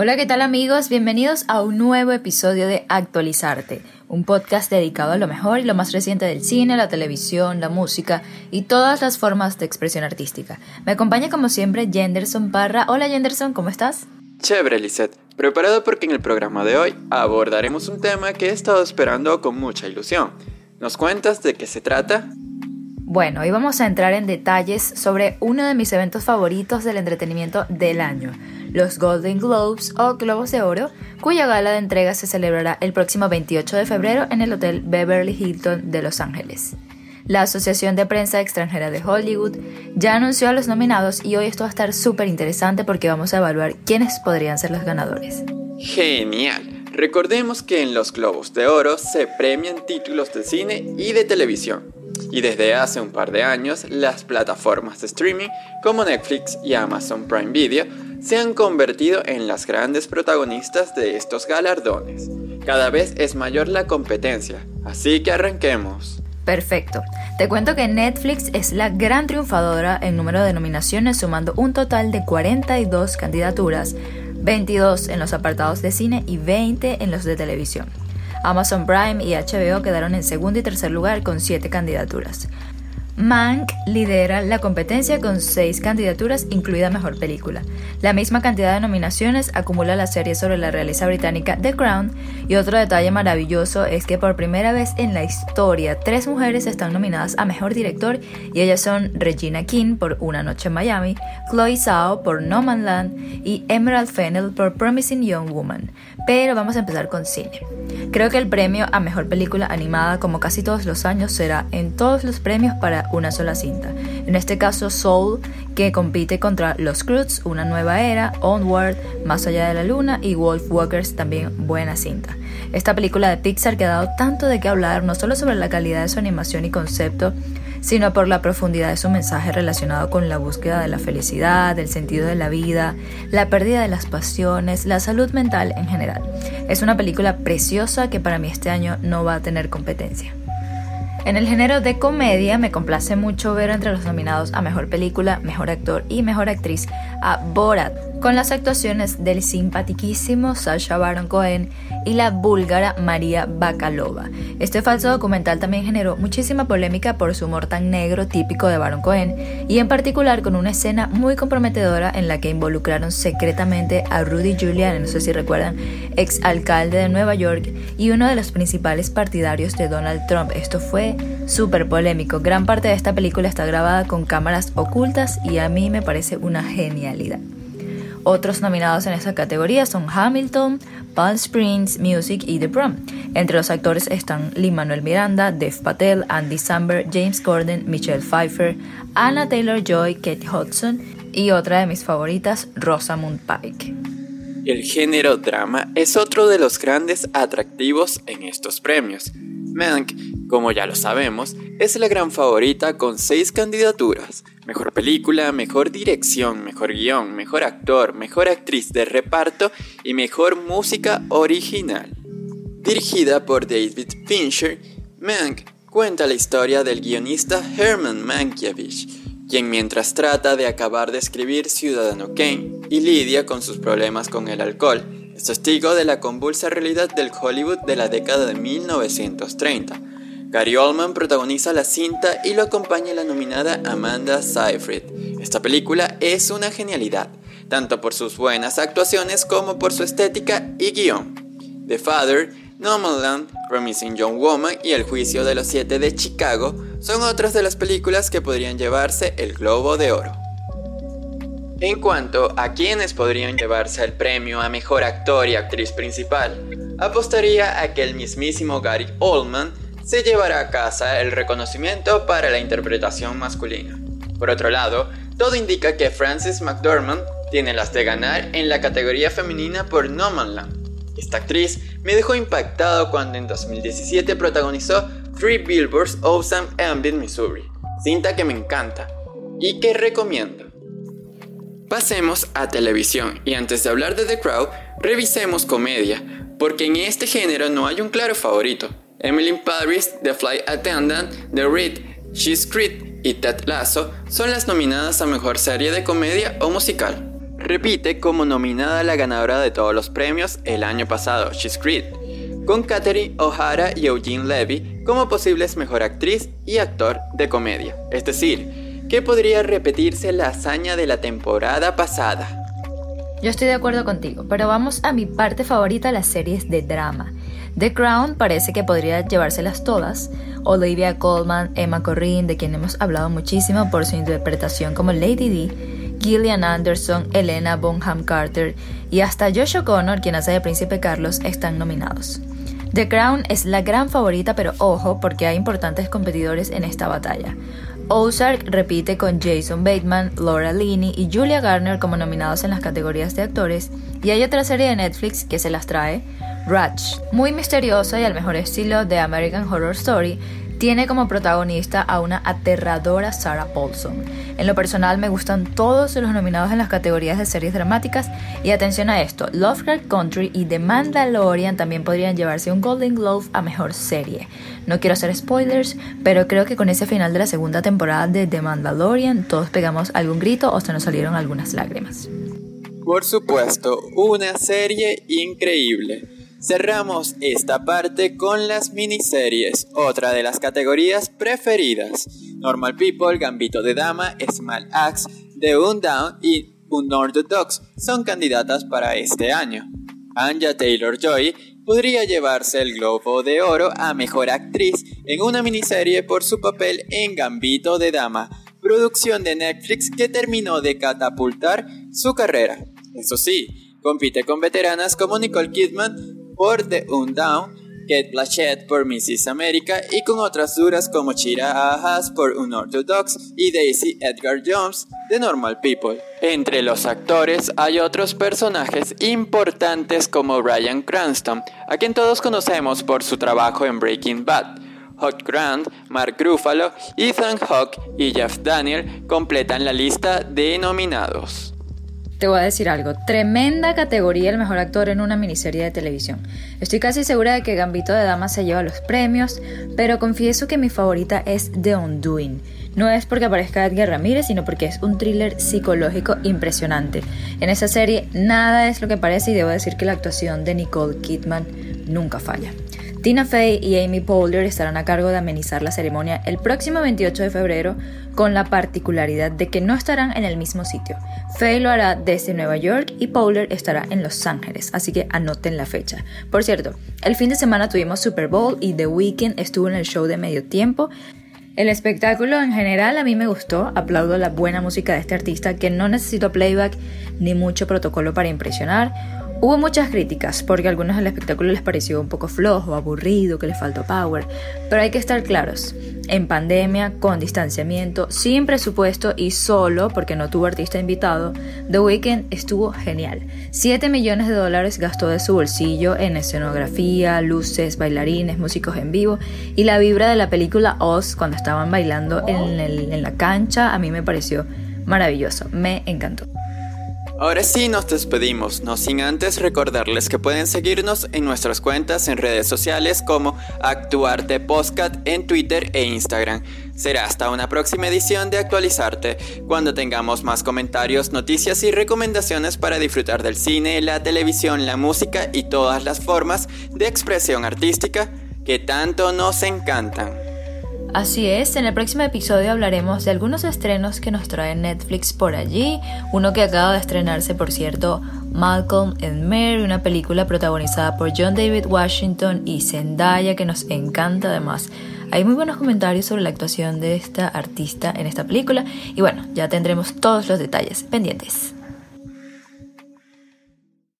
Hola, ¿qué tal amigos? Bienvenidos a un nuevo episodio de Actualizarte, un podcast dedicado a lo mejor y lo más reciente del cine, la televisión, la música y todas las formas de expresión artística. Me acompaña como siempre Jenderson Parra. Hola Jenderson, ¿cómo estás? Chévere, Lisette. Preparado porque en el programa de hoy abordaremos un tema que he estado esperando con mucha ilusión. ¿Nos cuentas de qué se trata? Bueno, hoy vamos a entrar en detalles sobre uno de mis eventos favoritos del entretenimiento del año los Golden Globes o Globos de Oro, cuya gala de entrega se celebrará el próximo 28 de febrero en el Hotel Beverly Hilton de Los Ángeles. La Asociación de Prensa Extranjera de Hollywood ya anunció a los nominados y hoy esto va a estar súper interesante porque vamos a evaluar quiénes podrían ser los ganadores. Genial. Recordemos que en los Globos de Oro se premian títulos de cine y de televisión. Y desde hace un par de años, las plataformas de streaming como Netflix y Amazon Prime Video se han convertido en las grandes protagonistas de estos galardones. Cada vez es mayor la competencia, así que arranquemos. Perfecto. Te cuento que Netflix es la gran triunfadora en número de nominaciones, sumando un total de 42 candidaturas, 22 en los apartados de cine y 20 en los de televisión. Amazon Prime y HBO quedaron en segundo y tercer lugar con 7 candidaturas. Mank lidera la competencia con seis candidaturas, incluida Mejor Película. La misma cantidad de nominaciones acumula la serie sobre la realeza británica The Crown. Y otro detalle maravilloso es que por primera vez en la historia, tres mujeres están nominadas a Mejor Director y ellas son Regina King por Una Noche en Miami, Chloe Zhao por No Man Land y Emerald Fennell por Promising Young Woman. Pero vamos a empezar con cine. Creo que el premio a Mejor Película Animada, como casi todos los años, será en todos los premios para una sola cinta. En este caso, Soul, que compite contra Los Croods, Una Nueva Era, Onward, Más Allá de la Luna y Wolf Walkers, también buena cinta. Esta película de Pixar que ha dado tanto de qué hablar, no solo sobre la calidad de su animación y concepto, sino por la profundidad de su mensaje relacionado con la búsqueda de la felicidad, del sentido de la vida, la pérdida de las pasiones, la salud mental en general. Es una película preciosa que para mí este año no va a tener competencia. En el género de comedia me complace mucho ver entre los nominados a Mejor Película, Mejor Actor y Mejor Actriz a Borat, con las actuaciones del simpatiquísimo Sasha Baron Cohen y la búlgara María Bakalova. Este falso documental también generó muchísima polémica por su humor tan negro típico de Baron Cohen y en particular con una escena muy comprometedora en la que involucraron secretamente a Rudy Giuliani, no sé si recuerdan, ex alcalde de Nueva York y uno de los principales partidarios de Donald Trump. Esto fue súper polémico. Gran parte de esta película está grabada con cámaras ocultas y a mí me parece una Otros nominados en esta categoría son Hamilton, Palm Springs Music y The Prom. Entre los actores están Lin-Manuel Miranda, Dev Patel, Andy Samberg, James Corden, Michelle Pfeiffer, Anna Taylor-Joy, Kate Hudson y otra de mis favoritas, Rosamund Pike. El género drama es otro de los grandes atractivos en estos premios. Mank, como ya lo sabemos, es la gran favorita con seis candidaturas. Mejor película, mejor dirección, mejor guion, mejor actor, mejor actriz de reparto y mejor música original. Dirigida por David Fincher, Mank cuenta la historia del guionista Herman Mankiewicz, quien mientras trata de acabar de escribir Ciudadano Kane y lidia con sus problemas con el alcohol, es testigo de la convulsa realidad del Hollywood de la década de 1930 Gary Oldman protagoniza la cinta y lo acompaña la nominada Amanda Seyfried. Esta película es una genialidad, tanto por sus buenas actuaciones como por su estética y guion. The Father, Land, Promising Young Woman y El Juicio de los Siete de Chicago son otras de las películas que podrían llevarse el Globo de Oro. En cuanto a quienes podrían llevarse el premio a Mejor Actor y Actriz Principal, apostaría a que el mismísimo Gary Oldman se llevará a casa el reconocimiento para la interpretación masculina. Por otro lado, todo indica que Frances McDormand tiene las de ganar en la categoría femenina por No Man Land. Esta actriz me dejó impactado cuando en 2017 protagonizó Three Billboards Awesome Ambient, Missouri, cinta que me encanta y que recomiendo. Pasemos a televisión y antes de hablar de The Crow, revisemos comedia, porque en este género no hay un claro favorito. Emily in The Flight Attendant, The Read, She's Creed y Ted Lasso son las nominadas a Mejor Serie de Comedia o Musical. repite como nominada la ganadora de todos los premios el año pasado, She's Creed, con Katherine O'Hara y Eugene Levy como posibles mejor actriz y actor de comedia. Es decir, que podría repetirse la hazaña de la temporada pasada. Yo estoy de acuerdo contigo, pero vamos a mi parte favorita, las series de drama. The Crown parece que podría llevárselas todas. Olivia Colman, Emma Corrin, de quien hemos hablado muchísimo por su interpretación como Lady D, Gillian Anderson, Elena Bonham Carter y hasta Josh O'Connor, quien hace de Príncipe Carlos, están nominados. The Crown es la gran favorita, pero ojo, porque hay importantes competidores en esta batalla. Ozark repite con Jason Bateman, Laura Linney y Julia Garner como nominados en las categorías de actores, y hay otra serie de Netflix que se las trae, Ratch, muy misteriosa y al mejor estilo de American Horror Story, tiene como protagonista a una aterradora Sarah Paulson. En lo personal me gustan todos los nominados en las categorías de series dramáticas y atención a esto, Lovecraft Country y The Mandalorian también podrían llevarse un Golden Globe a mejor serie. No quiero hacer spoilers, pero creo que con ese final de la segunda temporada de The Mandalorian todos pegamos algún grito o se nos salieron algunas lágrimas. Por supuesto, una serie increíble. Cerramos esta parte con las miniseries, otra de las categorías preferidas. Normal People, Gambito de Dama, Small Axe, The Undown y Unorthodox son candidatas para este año. Anja Taylor-Joy podría llevarse el Globo de Oro a Mejor Actriz en una miniserie por su papel en Gambito de Dama, producción de Netflix que terminó de catapultar su carrera. Eso sí, compite con veteranas como Nicole Kidman, por The Undown, Kate Blanchett por Mrs. America y con otras duras como Chira por Unorthodox y Daisy Edgar Jones de Normal People. Entre los actores hay otros personajes importantes como Ryan Cranston, a quien todos conocemos por su trabajo en Breaking Bad. Hot Grant, Mark Ruffalo, Ethan Hawke y Jeff Daniel completan la lista de nominados. Te voy a decir algo, tremenda categoría el mejor actor en una miniserie de televisión. Estoy casi segura de que Gambito de Dama se lleva los premios, pero confieso que mi favorita es The Undoing. No es porque aparezca Edgar Ramírez, sino porque es un thriller psicológico impresionante. En esa serie nada es lo que parece y debo decir que la actuación de Nicole Kidman nunca falla. Tina Fey y Amy Poehler estarán a cargo de amenizar la ceremonia el próximo 28 de febrero con la particularidad de que no estarán en el mismo sitio. Fey lo hará desde Nueva York y Poehler estará en Los Ángeles, así que anoten la fecha. Por cierto, el fin de semana tuvimos Super Bowl y The Weeknd estuvo en el show de medio tiempo. El espectáculo en general a mí me gustó, aplaudo la buena música de este artista que no necesitó playback ni mucho protocolo para impresionar. Hubo muchas críticas porque a algunos el espectáculo les pareció un poco flojo, aburrido, que les faltó power, pero hay que estar claros. En pandemia, con distanciamiento, sin presupuesto y solo porque no tuvo artista invitado, The Weeknd estuvo genial. 7 millones de dólares gastó de su bolsillo en escenografía, luces, bailarines, músicos en vivo y la vibra de la película Oz cuando estaban bailando en, en la cancha a mí me pareció maravilloso, me encantó. Ahora sí nos despedimos, no sin antes recordarles que pueden seguirnos en nuestras cuentas en redes sociales como Actuarte Postcat en Twitter e Instagram. Será hasta una próxima edición de Actualizarte, cuando tengamos más comentarios, noticias y recomendaciones para disfrutar del cine, la televisión, la música y todas las formas de expresión artística que tanto nos encantan. Así es, en el próximo episodio hablaremos de algunos estrenos que nos trae Netflix por allí, uno que acaba de estrenarse por cierto, Malcolm and Mary, una película protagonizada por John David Washington y Zendaya que nos encanta además. Hay muy buenos comentarios sobre la actuación de esta artista en esta película y bueno, ya tendremos todos los detalles pendientes.